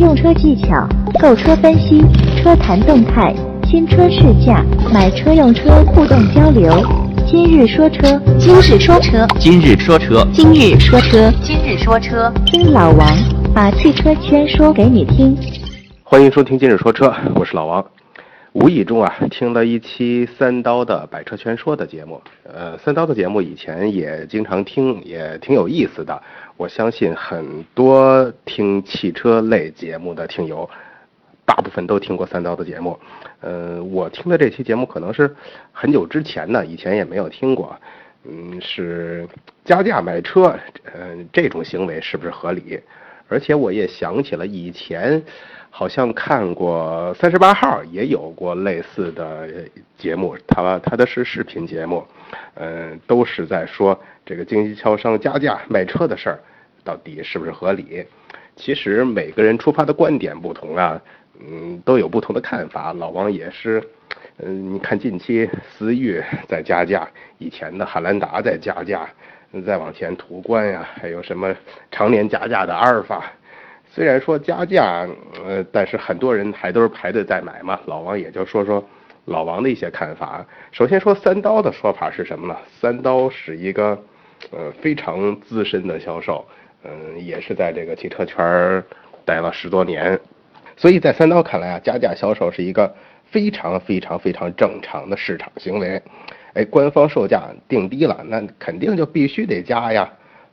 用车技巧、购车分析、车谈动态、新车试驾、买车用车互动交流。今日说车，今日说车，今日说车，今日说车，今日说车，听老王把汽车圈说给你听。欢迎收听今日说车，我是老王。无意中啊，听了一期三刀的《百车全说》的节目。呃，三刀的节目以前也经常听，也挺有意思的。我相信很多听汽车类节目的听友，大部分都听过三刀的节目。呃，我听的这期节目可能是很久之前呢，以前也没有听过。嗯，是加价买车，嗯，这种行为是不是合理？而且我也想起了以前。好像看过三十八号也有过类似的节目，他他的是视频节目，嗯，都是在说这个经销商加价卖车的事儿，到底是不是合理？其实每个人出发的观点不同啊，嗯，都有不同的看法。老王也是，嗯，你看近期思域在加价，以前的汉兰达在加价，再往前途观呀，还有什么常年加价的阿尔法。虽然说加价，呃，但是很多人还都是排队在买嘛。老王也就说说老王的一些看法。首先说三刀的说法是什么呢？三刀是一个呃非常资深的销售，嗯，也是在这个汽车圈儿待了十多年，所以在三刀看来啊，加价销售是一个非常非常非常正常的市场行为。哎，官方售价定低了，那肯定就必须得加呀。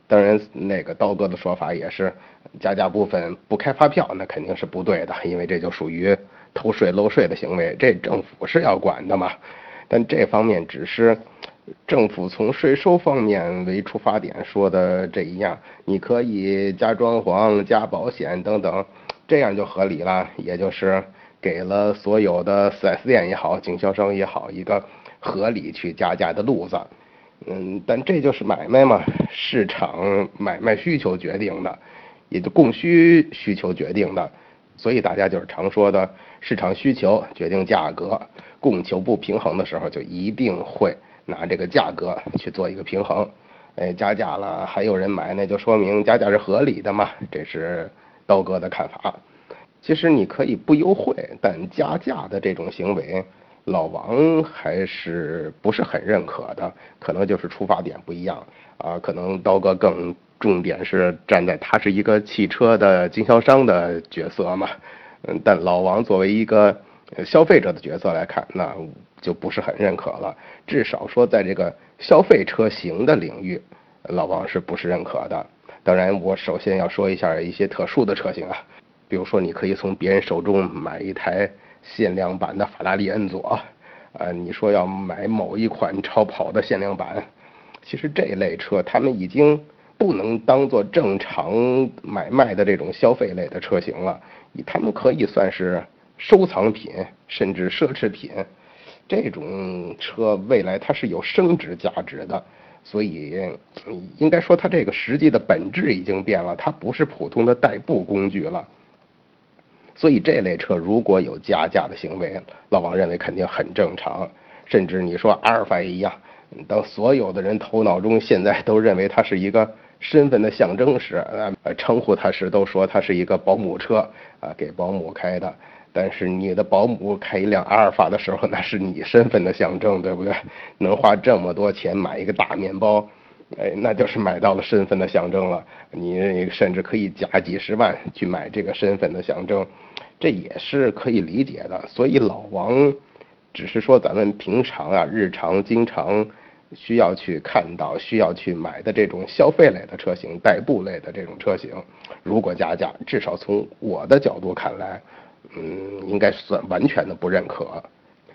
当然，那个刀哥的说法也是，加价部分不开发票，那肯定是不对的，因为这就属于偷税漏税的行为，这政府是要管的嘛。但这方面只是政府从税收方面为出发点说的这一样，你可以加装潢、加保险等等，这样就合理了，也就是给了所有的 4S 店也好、经销商也好一个合理去加价的路子。嗯，但这就是买卖嘛，市场买卖需求决定的，也就供需需求决定的，所以大家就是常说的市场需求决定价格，供求不平衡的时候就一定会拿这个价格去做一个平衡。哎，加价了还有人买，那就说明加价是合理的嘛，这是刀哥的看法。其实你可以不优惠，但加价的这种行为。老王还是不是很认可的，可能就是出发点不一样啊。可能刀哥更重点是站在他是一个汽车的经销商的角色嘛，嗯，但老王作为一个消费者的角色来看，那就不是很认可了。至少说在这个消费车型的领域，老王是不是认可的？当然，我首先要说一下一些特殊的车型啊，比如说你可以从别人手中买一台。限量版的法拉利恩佐，呃，你说要买某一款超跑的限量版，其实这类车他们已经不能当做正常买卖的这种消费类的车型了，他们可以算是收藏品，甚至奢侈品。这种车未来它是有升值价值的，所以应该说它这个实际的本质已经变了，它不是普通的代步工具了。所以这类车如果有加价的行为，老王认为肯定很正常。甚至你说阿尔法一样，当所有的人头脑中现在都认为它是一个身份的象征时，呃，称呼它时都说它是一个保姆车啊，给保姆开的。但是你的保姆开一辆阿尔法的时候，那是你身份的象征，对不对？能花这么多钱买一个大面包，哎，那就是买到了身份的象征了。你甚至可以加几十万去买这个身份的象征。这也是可以理解的，所以老王只是说咱们平常啊、日常经常需要去看到、需要去买的这种消费类的车型、代步类的这种车型，如果加价，至少从我的角度看来，嗯，应该算完全的不认可。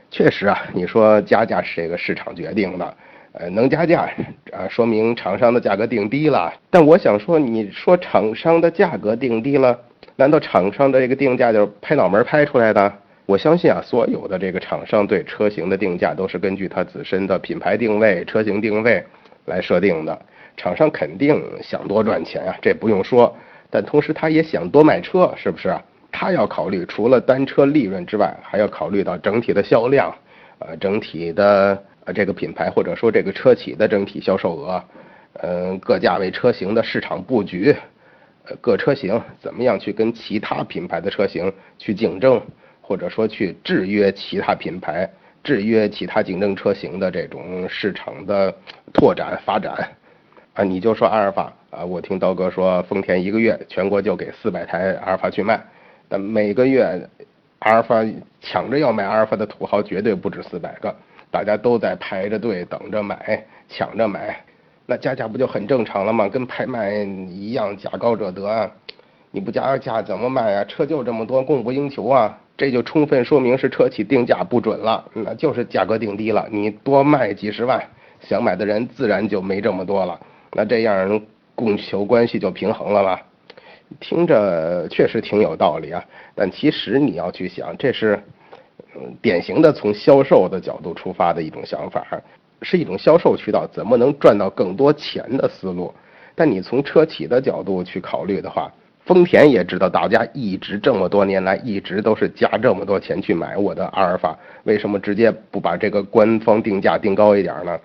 确实啊，你说加价是这个市场决定的，呃，能加价啊，说明厂商的价格定低了。但我想说，你说厂商的价格定低了。难道厂商的这个定价就是拍脑门拍出来的？我相信啊，所有的这个厂商对车型的定价都是根据它自身的品牌定位、车型定位来设定的。厂商肯定想多赚钱啊，这不用说。但同时他也想多卖车，是不是？他要考虑除了单车利润之外，还要考虑到整体的销量，呃，整体的呃这个品牌或者说这个车企的整体销售额，嗯，各价位车型的市场布局。呃各车型怎么样去跟其他品牌的车型去竞争，或者说去制约其他品牌、制约其他竞争车型的这种市场的拓展发展。啊，你就说阿尔法啊，我听刀哥说，丰田一个月全国就给四百台阿尔法去卖，但每个月阿尔法抢着要买阿尔法的土豪绝对不止四百个，大家都在排着队等着买，抢着买。那加价不就很正常了吗？跟拍卖一样，价高者得啊！你不加价怎么卖啊？车就这么多，供不应求啊！这就充分说明是车企定价不准了，那就是价格定低了。你多卖几十万，想买的人自然就没这么多了。那这样供求关系就平衡了吧？听着确实挺有道理啊，但其实你要去想，这是典型的从销售的角度出发的一种想法。是一种销售渠道，怎么能赚到更多钱的思路？但你从车企的角度去考虑的话，丰田也知道大家一直这么多年来一直都是加这么多钱去买我的阿尔法，为什么直接不把这个官方定价定高一点呢？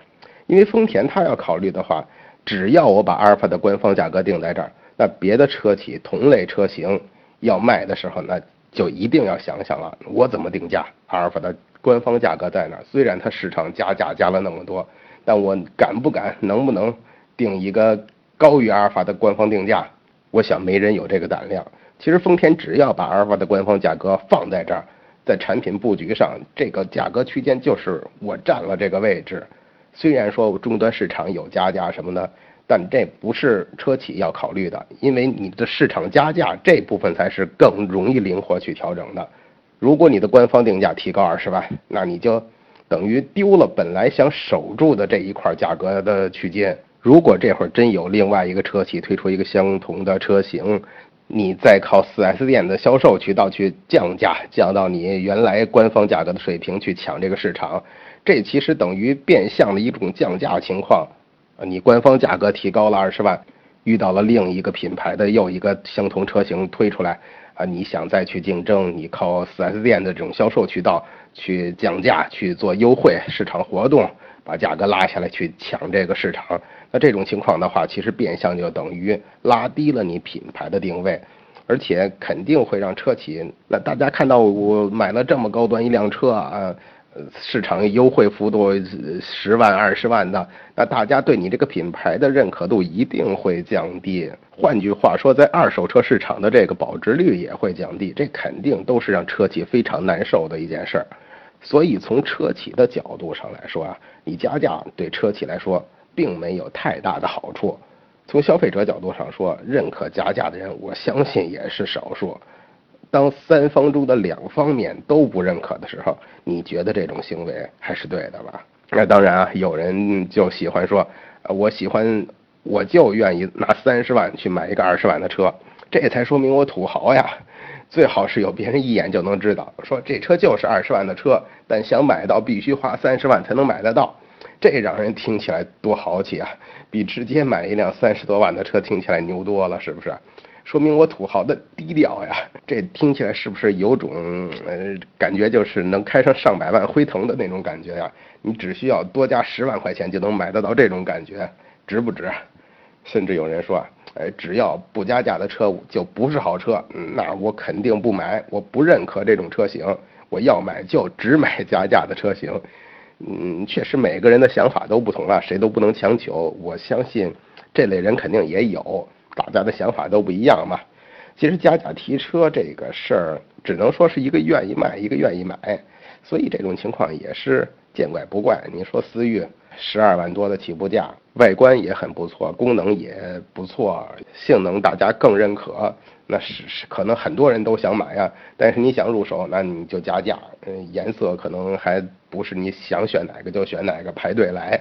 因为丰田它要考虑的话，只要我把阿尔法的官方价格定在这儿，那别的车企同类车型要卖的时候，那就一定要想想了，我怎么定价阿尔法的。官方价格在哪？虽然它市场加价加了那么多，但我敢不敢、能不能定一个高于阿尔法的官方定价？我想没人有这个胆量。其实丰田只要把阿尔法的官方价格放在这儿，在产品布局上，这个价格区间就是我占了这个位置。虽然说终端市场有加价什么的，但这不是车企要考虑的，因为你的市场加价这部分才是更容易灵活去调整的。如果你的官方定价提高二十万，那你就等于丢了本来想守住的这一块价格的区间。如果这会儿真有另外一个车企推出一个相同的车型，你再靠 4S 店的销售渠道去降价，降到你原来官方价格的水平去抢这个市场，这其实等于变相的一种降价情况。啊，你官方价格提高了二十万，遇到了另一个品牌的又一个相同车型推出来。啊，你想再去竞争，你靠 4S 店的这种销售渠道去降价、去做优惠、市场活动，把价格拉下来去抢这个市场。那这种情况的话，其实变相就等于拉低了你品牌的定位，而且肯定会让车企，那大家看到我买了这么高端一辆车啊。市场优惠幅度十万二十万的，那大家对你这个品牌的认可度一定会降低。换句话说，在二手车市场的这个保值率也会降低，这肯定都是让车企非常难受的一件事儿。所以从车企的角度上来说啊，你加价对车企来说并没有太大的好处。从消费者角度上说，认可加价的人，我相信也是少数。当三方中的两方面都不认可的时候，你觉得这种行为还是对的吧？那当然啊，有人就喜欢说，我喜欢，我就愿意拿三十万去买一个二十万的车，这才说明我土豪呀。最好是有别人一眼就能知道，说这车就是二十万的车，但想买到必须花三十万才能买得到，这让人听起来多豪气啊，比直接买一辆三十多万的车听起来牛多了，是不是？说明我土豪的低调呀，这听起来是不是有种呃感觉，就是能开上上百万辉腾的那种感觉呀？你只需要多加十万块钱就能买得到这种感觉，值不值？甚至有人说啊，哎，只要不加价的车就不是好车，那我肯定不买，我不认可这种车型，我要买就只买加价的车型。嗯，确实每个人的想法都不同啊，谁都不能强求。我相信这类人肯定也有。大家的想法都不一样嘛。其实加价提车这个事儿，只能说是一个愿意卖，一个愿意买，所以这种情况也是见怪不怪。你说思域十二万多的起步价，外观也很不错，功能也不错，性能大家更认可，那是是可能很多人都想买啊。但是你想入手，那你就加价，嗯，颜色可能还不是你想选哪个就选哪个，排队来，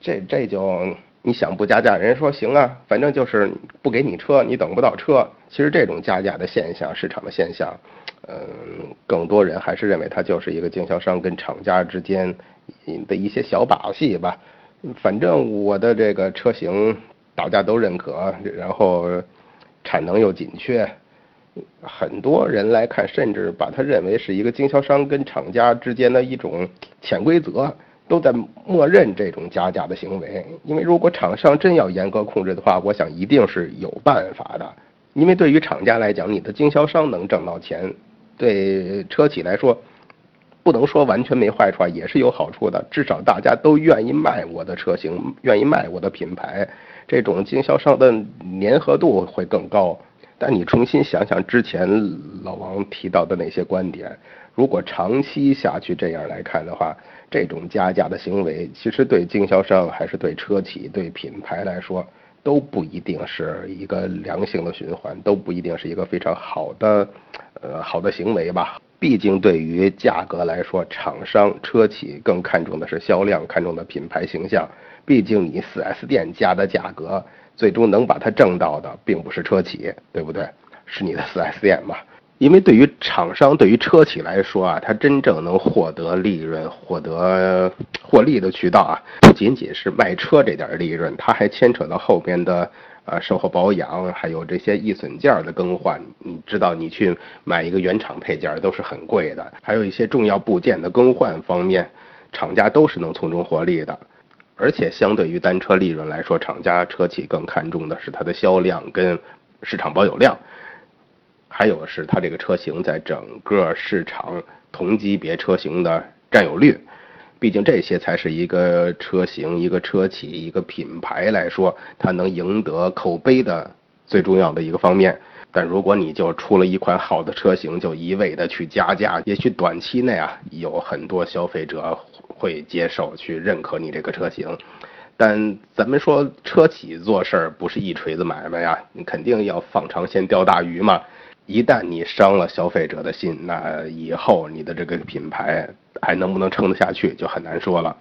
这这就。你想不加价，人家说行啊，反正就是不给你车，你等不到车。其实这种加价的现象，市场的现象，嗯，更多人还是认为它就是一个经销商跟厂家之间的一些小把戏吧。反正我的这个车型大家都认可，然后产能又紧缺，很多人来看，甚至把它认为是一个经销商跟厂家之间的一种潜规则。都在默认这种加价的行为，因为如果厂商真要严格控制的话，我想一定是有办法的。因为对于厂家来讲，你的经销商能挣到钱，对车企来说，不能说完全没坏处，也是有好处的。至少大家都愿意卖我的车型，愿意卖我的品牌，这种经销商的粘合度会更高。但你重新想想之前老王提到的那些观点，如果长期下去这样来看的话，这种加价的行为，其实对经销商还是对车企、对品牌来说。都不一定是一个良性的循环，都不一定是一个非常好的，呃，好的行为吧。毕竟对于价格来说，厂商、车企更看重的是销量，看重的品牌形象。毕竟你 4S 店加的价格，最终能把它挣到的，并不是车企，对不对？是你的 4S 店嘛。因为对于厂商、对于车企来说啊，它真正能获得利润、获得获利的渠道啊，不仅仅是卖车这点利润，它还牵扯到后边的呃售后保养，还有这些易损件的更换。你知道，你去买一个原厂配件都是很贵的，还有一些重要部件的更换方面，厂家都是能从中获利的。而且，相对于单车利润来说，厂家车企更看重的是它的销量跟市场保有量。还有是它这个车型在整个市场同级别车型的占有率，毕竟这些才是一个车型、一个车企、一个品牌来说，它能赢得口碑的最重要的一个方面。但如果你就出了一款好的车型，就一味的去加价，也许短期内啊，有很多消费者会接受去认可你这个车型。但咱们说车企做事儿不是一锤子买卖呀，你肯定要放长线钓大鱼嘛。一旦你伤了消费者的心，那以后你的这个品牌还能不能撑得下去就很难说了。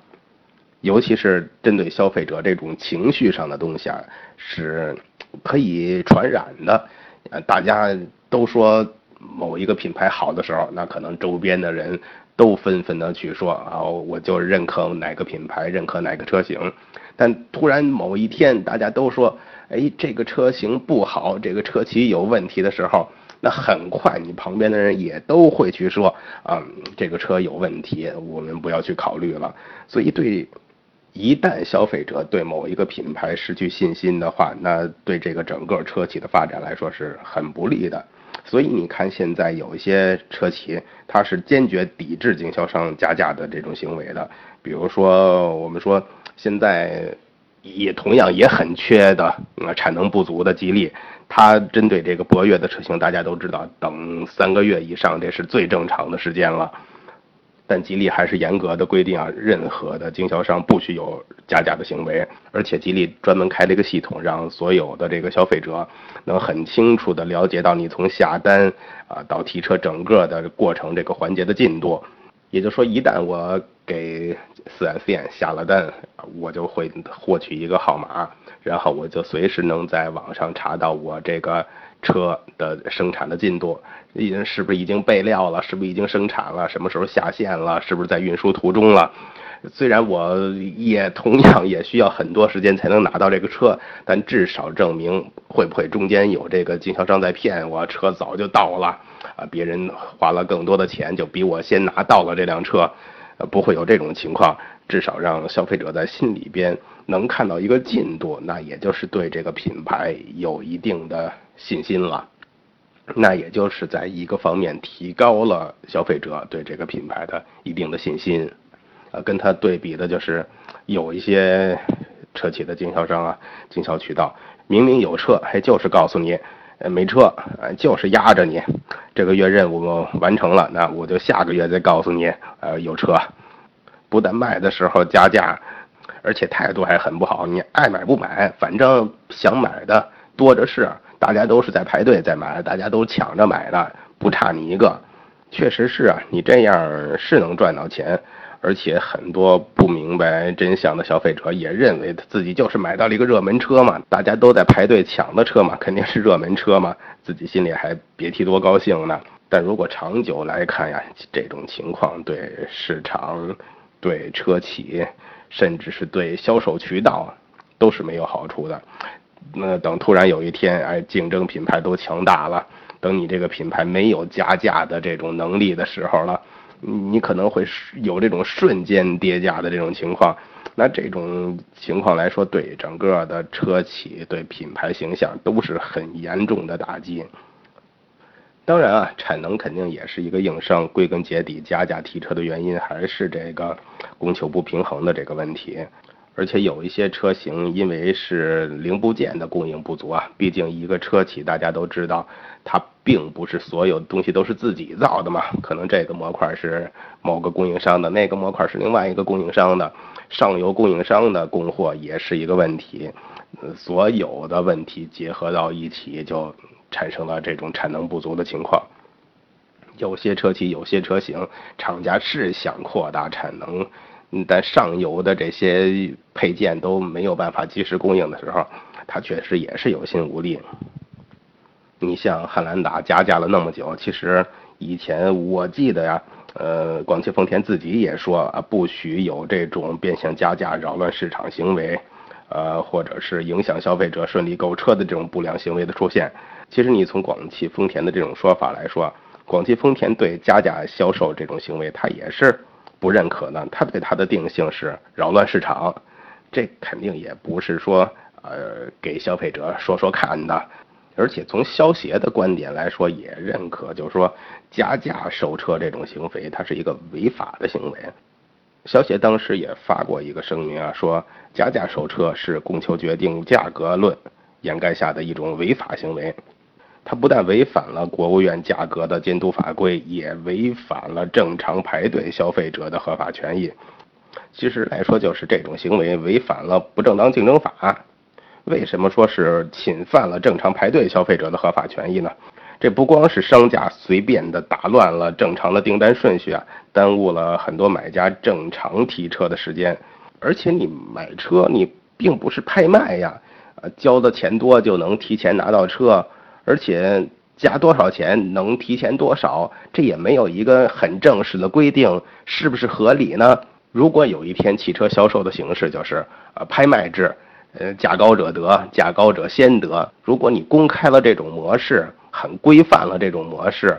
尤其是针对消费者这种情绪上的东西啊，是可以传染的。呃，大家都说某一个品牌好的时候，那可能周边的人都纷纷的去说啊，我就认可哪个品牌，认可哪个车型。但突然某一天，大家都说，哎，这个车型不好，这个车企有问题的时候。那很快，你旁边的人也都会去说啊，这个车有问题，我们不要去考虑了。所以，对一旦消费者对某一个品牌失去信心的话，那对这个整个车企的发展来说是很不利的。所以，你看现在有一些车企，它是坚决抵制经销商加价的这种行为的。比如说，我们说现在也同样也很缺的，呃，产能不足的吉利。它针对这个博越的车型，大家都知道，等三个月以上，这是最正常的时间了。但吉利还是严格的规定啊，任何的经销商不许有加价的行为。而且吉利专门开了一个系统，让所有的这个消费者能很清楚的了解到你从下单啊到提车整个的过程这个环节的进度。也就是说，一旦我给四 S 店下了单，我就会获取一个号码。然后我就随时能在网上查到我这个车的生产的进度，已经是不是已经备料了，是不是已经生产了，什么时候下线了，是不是在运输途中了？虽然我也同样也需要很多时间才能拿到这个车，但至少证明会不会中间有这个经销商在骗我，车早就到了，啊，别人花了更多的钱就比我先拿到了这辆车，呃，不会有这种情况，至少让消费者在心里边。能看到一个进度，那也就是对这个品牌有一定的信心了，那也就是在一个方面提高了消费者对这个品牌的一定的信心。呃，跟它对比的就是有一些车企的经销商啊，经销渠道明明有车，还就是告诉你，呃，没车，呃，就是压着你。这个月任务完成了，那我就下个月再告诉你，呃，有车。不但卖的时候加价。而且态度还很不好，你爱买不买，反正想买的多着是，大家都是在排队在买，大家都抢着买的，不差你一个。确实是啊，你这样是能赚到钱，而且很多不明白真相的消费者也认为自己就是买到了一个热门车嘛，大家都在排队抢的车嘛，肯定是热门车嘛，自己心里还别提多高兴呢。但如果长久来看呀，这种情况对市场、对车企。甚至是对销售渠道都是没有好处的。那等突然有一天，哎，竞争品牌都强大了，等你这个品牌没有加价的这种能力的时候了，你可能会有这种瞬间跌价的这种情况。那这种情况来说，对整个的车企、对品牌形象都是很严重的打击。当然啊，产能肯定也是一个硬伤。归根结底，加价提车的原因还是这个供求不平衡的这个问题。而且有一些车型，因为是零部件的供应不足啊，毕竟一个车企大家都知道，它并不是所有东西都是自己造的嘛。可能这个模块是某个供应商的，那个模块是另外一个供应商的，上游供应商的供货也是一个问题。所有的问题结合到一起，就。产生了这种产能不足的情况，有些车企、有些车型，厂家是想扩大产能，但上游的这些配件都没有办法及时供应的时候，它确实也是有心无力。你像汉兰达加价了那么久，其实以前我记得呀，呃，广汽丰田自己也说啊，不许有这种变相加价、扰乱市场行为，呃，或者是影响消费者顺利购车的这种不良行为的出现。其实你从广汽丰田的这种说法来说，广汽丰田对加价销售这种行为，它也是不认可呢。它对它的定性是扰乱市场，这肯定也不是说呃给消费者说说看的。而且从消协的观点来说，也认可，就是说加价售车这种行为，它是一个违法的行为。消协当时也发过一个声明啊，说加价售车是供求决定价格论掩盖下的一种违法行为。它不但违反了国务院价格的监督法规，也违反了正常排队消费者的合法权益。其实来说，就是这种行为违反了不正当竞争法。为什么说是侵犯了正常排队消费者的合法权益呢？这不光是商家随便的打乱了正常的订单顺序啊，耽误了很多买家正常提车的时间。而且你买车，你并不是拍卖呀，啊，交的钱多就能提前拿到车。而且加多少钱能提前多少，这也没有一个很正式的规定，是不是合理呢？如果有一天汽车销售的形式就是呃拍卖制，呃价高者得，价高者先得。如果你公开了这种模式，很规范了这种模式，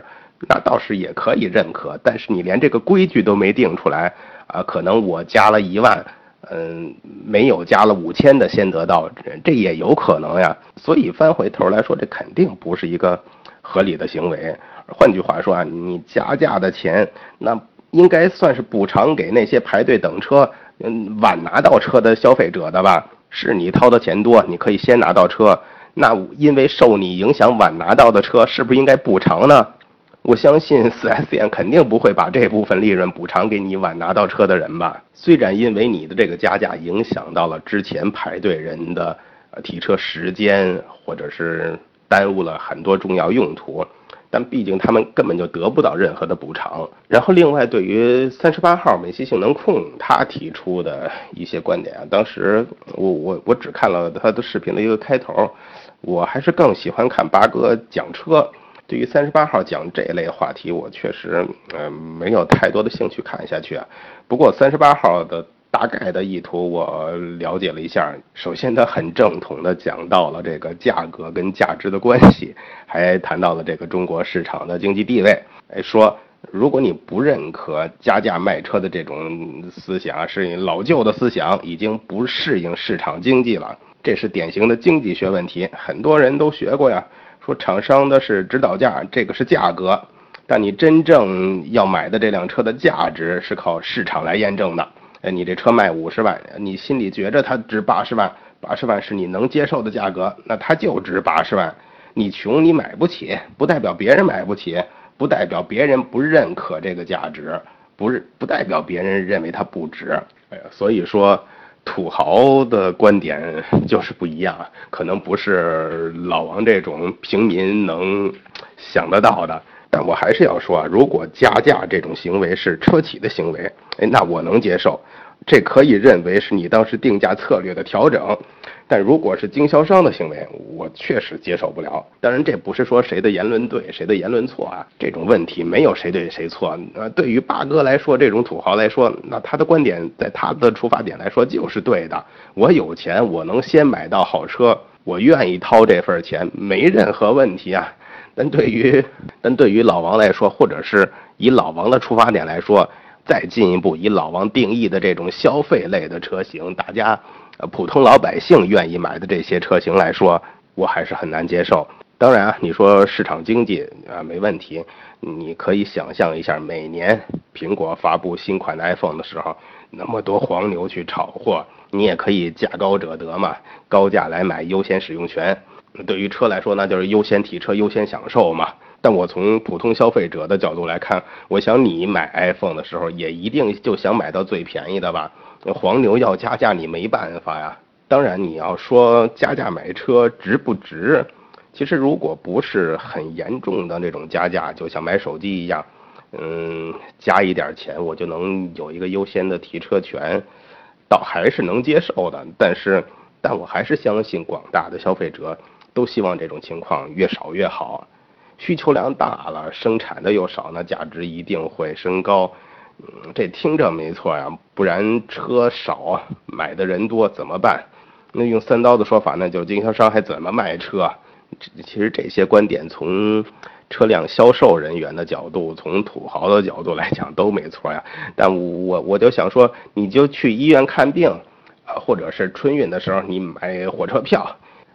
那倒是也可以认可。但是你连这个规矩都没定出来，啊，可能我加了一万。嗯，没有加了五千的先得到，这也有可能呀。所以翻回头来说，这肯定不是一个合理的行为。换句话说啊，你加价的钱，那应该算是补偿给那些排队等车、嗯晚拿到车的消费者的吧？是你掏的钱多，你可以先拿到车，那因为受你影响晚拿到的车，是不是应该补偿呢？我相信 4S 店肯定不会把这部分利润补偿给你晚拿到车的人吧？虽然因为你的这个加价影响到了之前排队人的呃提车时间，或者是耽误了很多重要用途，但毕竟他们根本就得不到任何的补偿。然后另外对于三十八号美系性能控他提出的一些观点啊，当时我我我只看了他的视频的一个开头，我还是更喜欢看八哥讲车。对于三十八号讲这类话题，我确实呃没有太多的兴趣看下去啊。不过三十八号的大概的意图我了解了一下，首先他很正统的讲到了这个价格跟价值的关系，还谈到了这个中国市场的经济地位。哎，说如果你不认可加价卖车的这种思想，是老旧的思想，已经不适应市场经济了，这是典型的经济学问题，很多人都学过呀。说厂商的是指导价，这个是价格，但你真正要买的这辆车的价值是靠市场来验证的。哎，你这车卖五十万，你心里觉着它值八十万，八十万是你能接受的价格，那它就值八十万。你穷，你买不起，不代表别人买不起，不代表别人不认可这个价值，不是不代表别人认为它不值。哎呀，所以说。土豪的观点就是不一样，可能不是老王这种平民能想得到的。但我还是要说啊，如果加价这种行为是车企的行为，哎，那我能接受，这可以认为是你当时定价策略的调整。但如果是经销商的行为，我确实接受不了。当然，这不是说谁的言论对，谁的言论错啊。这种问题没有谁对谁错。那，对于八哥来说，这种土豪来说，那他的观点在他的出发点来说就是对的。我有钱，我能先买到好车，我愿意掏这份钱，没任何问题啊。但对于但对于老王来说，或者是以老王的出发点来说，再进一步以老王定义的这种消费类的车型，大家呃普通老百姓愿意买的这些车型来说，我还是很难接受。当然啊，你说市场经济啊没问题，你可以想象一下，每年苹果发布新款的 iPhone 的时候，那么多黄牛去炒货，你也可以价高者得嘛，高价来买优先使用权。对于车来说，那就是优先提车、优先享受嘛。但我从普通消费者的角度来看，我想你买 iPhone 的时候，也一定就想买到最便宜的吧？黄牛要加价，你没办法呀。当然，你要说加价买车值不值？其实，如果不是很严重的那种加价，就像买手机一样，嗯，加一点钱我就能有一个优先的提车权，倒还是能接受的。但是，但我还是相信广大的消费者都希望这种情况越少越好。需求量大了，生产的又少，那价值一定会升高。嗯，这听着没错呀，不然车少，买的人多怎么办？那用三刀的说法，那就经销商还怎么卖车？其实这些观点从车辆销售人员的角度，从土豪的角度来讲都没错呀。但我我就想说，你就去医院看病，啊，或者是春运的时候你买火车票，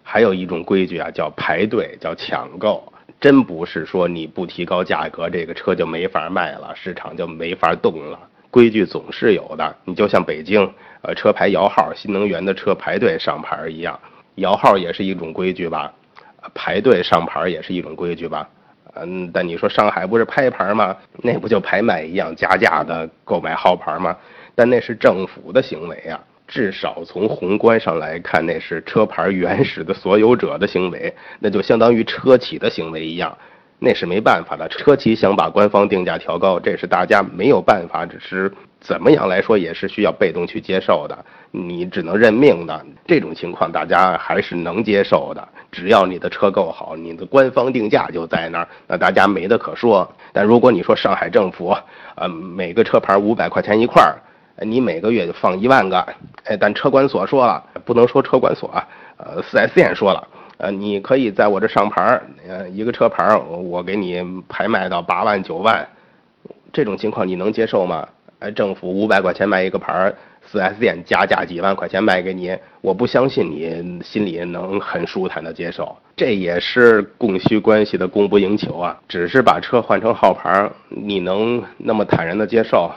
还有一种规矩啊，叫排队，叫抢购。真不是说你不提高价格，这个车就没法卖了，市场就没法动了。规矩总是有的。你就像北京，呃，车牌摇号，新能源的车排队上牌一样，摇号也是一种规矩吧。排队上牌也是一种规矩吧，嗯，但你说上海不是拍牌吗？那不就拍卖一样加价的购买号牌吗？但那是政府的行为啊，至少从宏观上来看，那是车牌原始的所有者的行为，那就相当于车企的行为一样，那是没办法的。车企想把官方定价调高，这是大家没有办法，只是怎么样来说也是需要被动去接受的，你只能认命的。这种情况大家还是能接受的。只要你的车够好，你的官方定价就在那儿，那大家没得可说。但如果你说上海政府，呃，每个车牌五百块钱一块儿，你每个月就放一万个，哎，但车管所说了，不能说车管所，呃，4S 店说了，呃，你可以在我这上牌，呃，一个车牌我给你拍卖到八万九万，这种情况你能接受吗？哎，政府五百块钱卖一个牌。4S 店加价几万块钱卖给你，我不相信你心里能很舒坦的接受。这也是供需关系的供不应求啊。只是把车换成号牌，你能那么坦然的接受？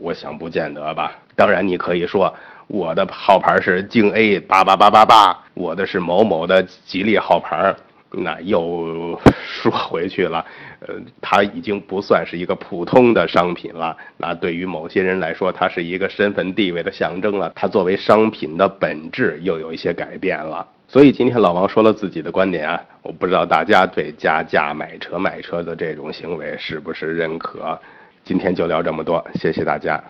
我想不见得吧。当然，你可以说我的号牌是京 A 八八八八八，我的是某某的吉利号牌。那又 说回去了，呃，它已经不算是一个普通的商品了。那对于某些人来说，它是一个身份地位的象征了。它作为商品的本质又有一些改变了。所以今天老王说了自己的观点啊，我不知道大家对加价买车卖车的这种行为是不是认可？今天就聊这么多，谢谢大家。